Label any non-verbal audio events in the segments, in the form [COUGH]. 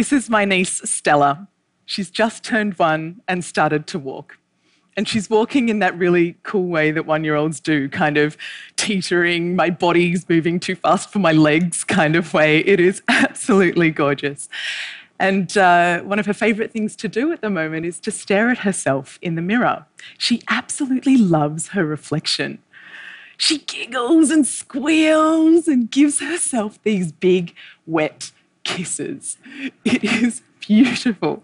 This is my niece, Stella. She's just turned one and started to walk. And she's walking in that really cool way that one year olds do, kind of teetering, my body's moving too fast for my legs kind of way. It is [LAUGHS] absolutely gorgeous. And uh, one of her favourite things to do at the moment is to stare at herself in the mirror. She absolutely loves her reflection. She giggles and squeals and gives herself these big, wet kisses. It is beautiful.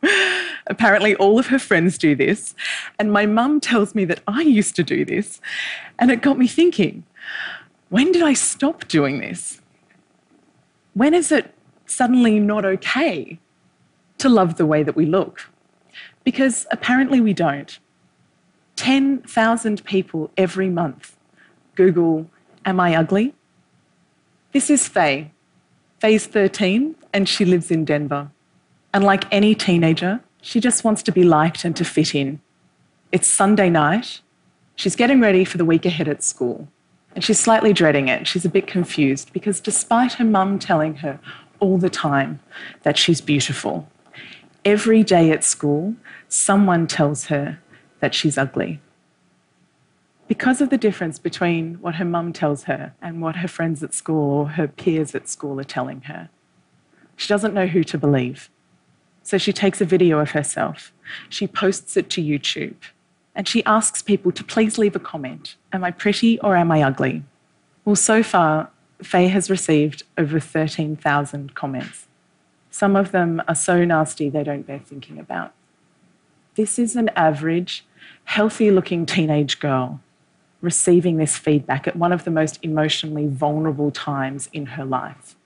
Apparently, all of her friends do this. And my mum tells me that I used to do this. And it got me thinking when did I stop doing this? When is it suddenly not okay to love the way that we look? Because apparently we don't. 10,000 people every month Google, Am I ugly? This is Faye. Faye's 13 and she lives in Denver. And like any teenager, she just wants to be liked and to fit in. It's Sunday night. She's getting ready for the week ahead at school. And she's slightly dreading it. She's a bit confused because despite her mum telling her all the time that she's beautiful, every day at school, someone tells her that she's ugly. Because of the difference between what her mum tells her and what her friends at school or her peers at school are telling her, she doesn't know who to believe. So she takes a video of herself, she posts it to YouTube, and she asks people to please leave a comment Am I pretty or am I ugly? Well, so far, Faye has received over 13,000 comments. Some of them are so nasty they don't bear thinking about. This is an average, healthy looking teenage girl receiving this feedback at one of the most emotionally vulnerable times in her life.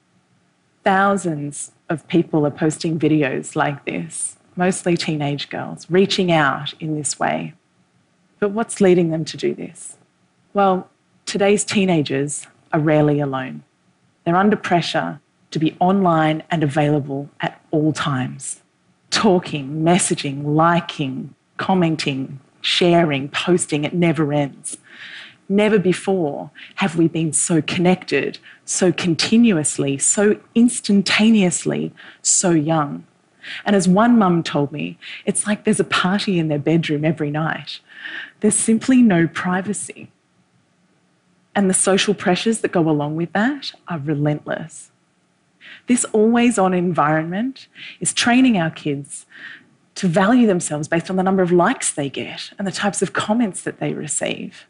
Thousands of people are posting videos like this, mostly teenage girls, reaching out in this way. But what's leading them to do this? Well, today's teenagers are rarely alone. They're under pressure to be online and available at all times, talking, messaging, liking, commenting, sharing, posting, it never ends. Never before have we been so connected, so continuously, so instantaneously, so young. And as one mum told me, it's like there's a party in their bedroom every night. There's simply no privacy. And the social pressures that go along with that are relentless. This always on environment is training our kids to value themselves based on the number of likes they get and the types of comments that they receive.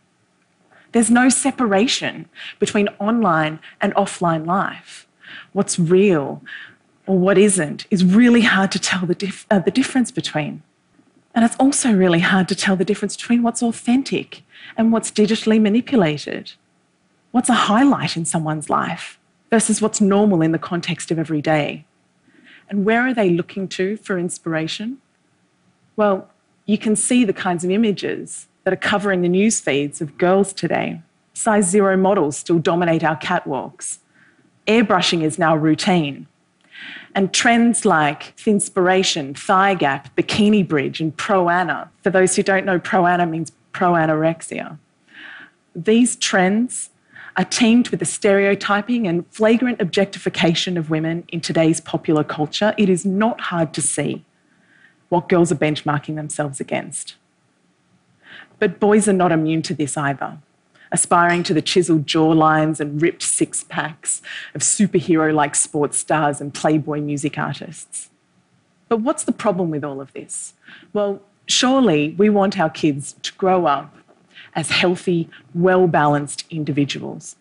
There's no separation between online and offline life. What's real or what isn't is really hard to tell the, dif- uh, the difference between. And it's also really hard to tell the difference between what's authentic and what's digitally manipulated. What's a highlight in someone's life versus what's normal in the context of every day? And where are they looking to for inspiration? Well, you can see the kinds of images that are covering the news feeds of girls today. Size zero models still dominate our catwalks. Airbrushing is now routine. And trends like Thinspiration, Thigh Gap, Bikini Bridge, and Pro Ana, for those who don't know, Pro Ana means pro anorexia. These trends are teamed with the stereotyping and flagrant objectification of women in today's popular culture. It is not hard to see what girls are benchmarking themselves against. But boys are not immune to this either, aspiring to the chiseled jawlines and ripped six packs of superhero like sports stars and Playboy music artists. But what's the problem with all of this? Well, surely we want our kids to grow up as healthy, well balanced individuals.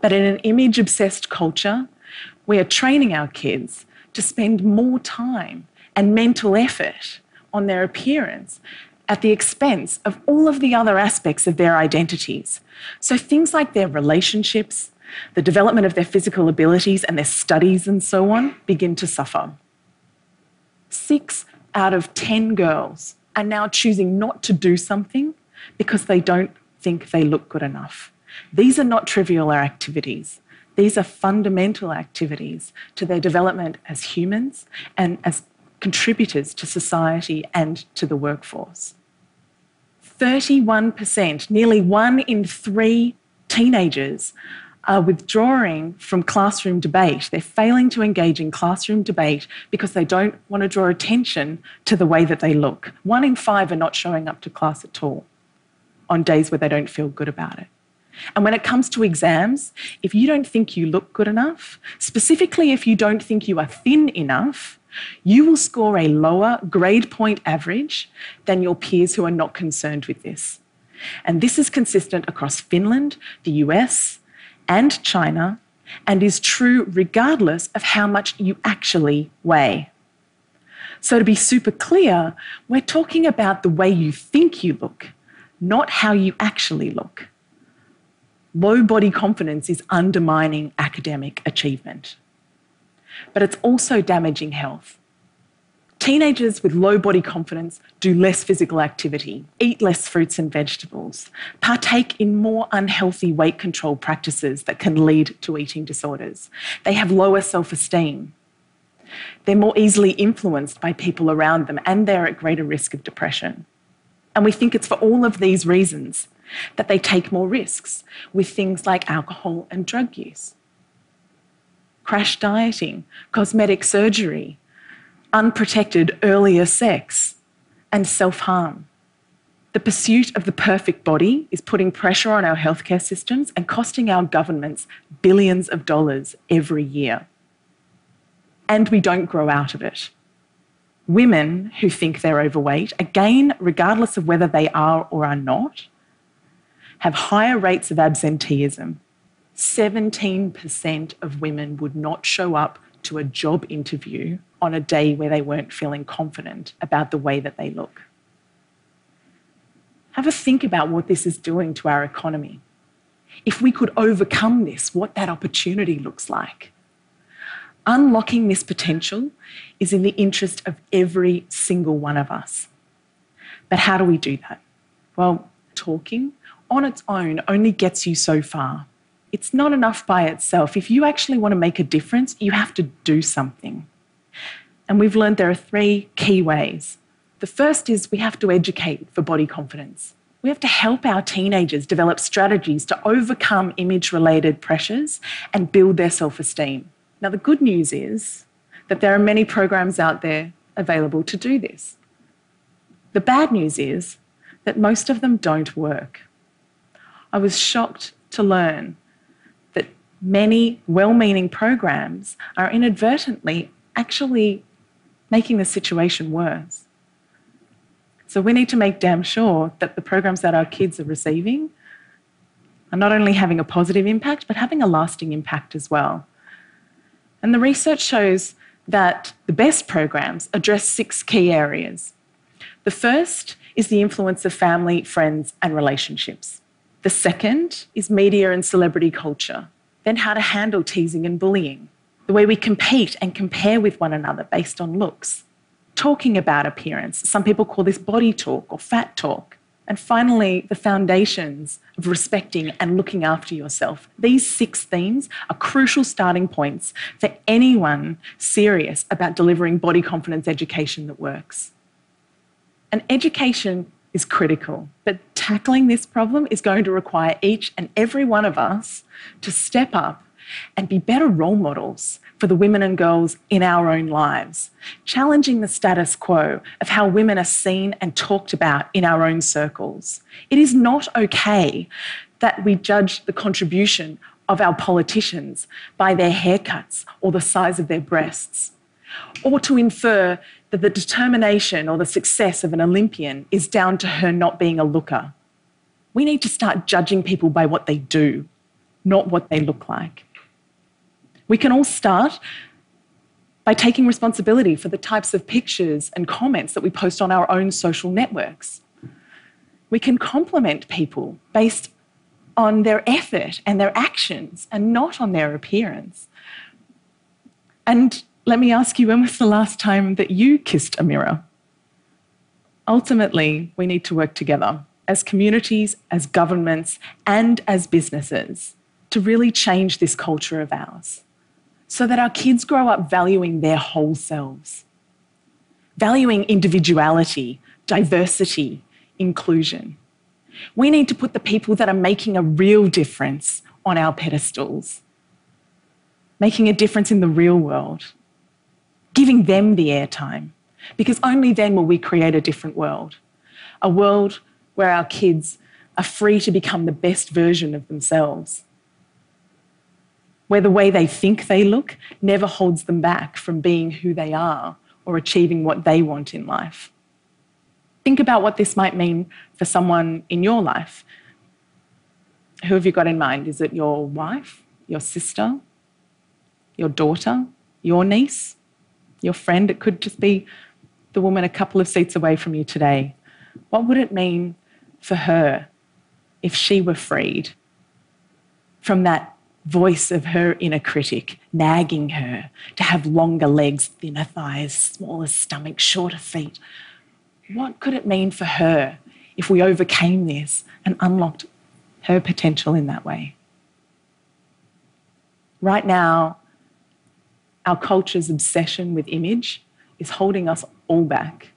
But in an image obsessed culture, we are training our kids to spend more time and mental effort on their appearance at the expense of all of the other aspects of their identities. So things like their relationships, the development of their physical abilities, and their studies and so on begin to suffer. Six out of 10 girls are now choosing not to do something because they don't think they look good enough. These are not trivial activities. These are fundamental activities to their development as humans and as contributors to society and to the workforce. 31%, nearly one in three teenagers, are withdrawing from classroom debate. They're failing to engage in classroom debate because they don't want to draw attention to the way that they look. One in five are not showing up to class at all on days where they don't feel good about it. And when it comes to exams, if you don't think you look good enough, specifically if you don't think you are thin enough, you will score a lower grade point average than your peers who are not concerned with this. And this is consistent across Finland, the US, and China, and is true regardless of how much you actually weigh. So, to be super clear, we're talking about the way you think you look, not how you actually look. Low body confidence is undermining academic achievement, but it's also damaging health. Teenagers with low body confidence do less physical activity, eat less fruits and vegetables, partake in more unhealthy weight control practices that can lead to eating disorders. They have lower self esteem. They're more easily influenced by people around them and they're at greater risk of depression. And we think it's for all of these reasons that they take more risks with things like alcohol and drug use, crash dieting, cosmetic surgery, unprotected earlier sex, and self harm. The pursuit of the perfect body is putting pressure on our healthcare systems and costing our governments billions of dollars every year. And we don't grow out of it. Women who think they're overweight, again, regardless of whether they are or are not, have higher rates of absenteeism. 17% of women would not show up to a job interview on a day where they weren't feeling confident about the way that they look. Have a think about what this is doing to our economy. If we could overcome this, what that opportunity looks like. Unlocking this potential is in the interest of every single one of us. But how do we do that? Well, talking on its own only gets you so far. It's not enough by itself. If you actually want to make a difference, you have to do something. And we've learned there are three key ways. The first is we have to educate for body confidence. We have to help our teenagers develop strategies to overcome image related pressures and build their self esteem. Now, the good news is that there are many programs out there available to do this. The bad news is that most of them don't work. I was shocked to learn many well meaning programs are inadvertently actually making the situation worse. So we need to make damn sure that the programs that our kids are receiving are not only having a positive impact, but having a lasting impact as well. And the research shows that the best programs address six key areas. The first is the influence of family, friends, and relationships. The second is media and celebrity culture. Then, how to handle teasing and bullying the way we compete and compare with one another based on looks, talking about appearance. Some people call this body talk or fat talk. And finally, the foundations of respecting and looking after yourself. These six themes are crucial starting points for anyone serious about delivering body confidence education that works. And education is critical, but tackling this problem is going to require each and every one of us to step up and be better role models for the women and girls in our own lives, challenging the status quo of how women are seen and talked about in our own circles. It is not okay that we judge the contribution of our politicians by their haircuts or the size of their breasts, or to infer that the determination or the success of an Olympian is down to her not being a looker. We need to start judging people by what they do, not what they look like. We can all start by taking responsibility for the types of pictures and comments that we post on our own social networks. We can compliment people based on their effort and their actions and not on their appearance. And let me ask you when was the last time that you kissed a mirror? Ultimately, we need to work together as communities, as governments, and as businesses to really change this culture of ours so that our kids grow up valuing their whole selves, valuing individuality, diversity, inclusion. We need to put the people that are making a real difference on our pedestals, making a difference in the real world, giving them the airtime, because only then will we create a different world. A world where our kids are free to become the best version of themselves, where the way they think they look never holds them back from being who they are or achieving what they want in life. Think about what this might mean for someone in your life. Who have you got in mind? Is it your wife, your sister, your daughter, your niece, your friend? It could just be the woman a couple of seats away from you today. What would it mean for her if she were freed from that voice of her inner critic nagging her to have longer legs, thinner thighs, smaller stomach, shorter feet? What could it mean for her if we overcame this and unlocked her potential in that way? Right now, our culture's obsession with image is holding us all back.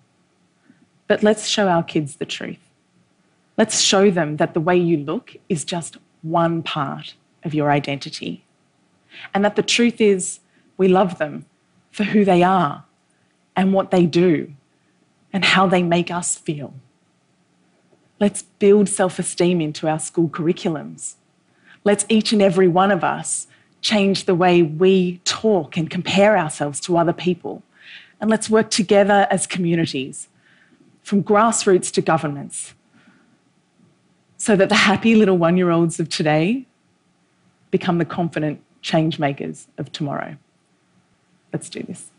But let's show our kids the truth. Let's show them that the way you look is just one part of your identity. And that the truth is, we love them for who they are and what they do and how they make us feel. Let's build self esteem into our school curriculums. Let's each and every one of us change the way we talk and compare ourselves to other people. And let's work together as communities, from grassroots to governments, so that the happy little one year olds of today become the confident change makers of tomorrow. Let's do this.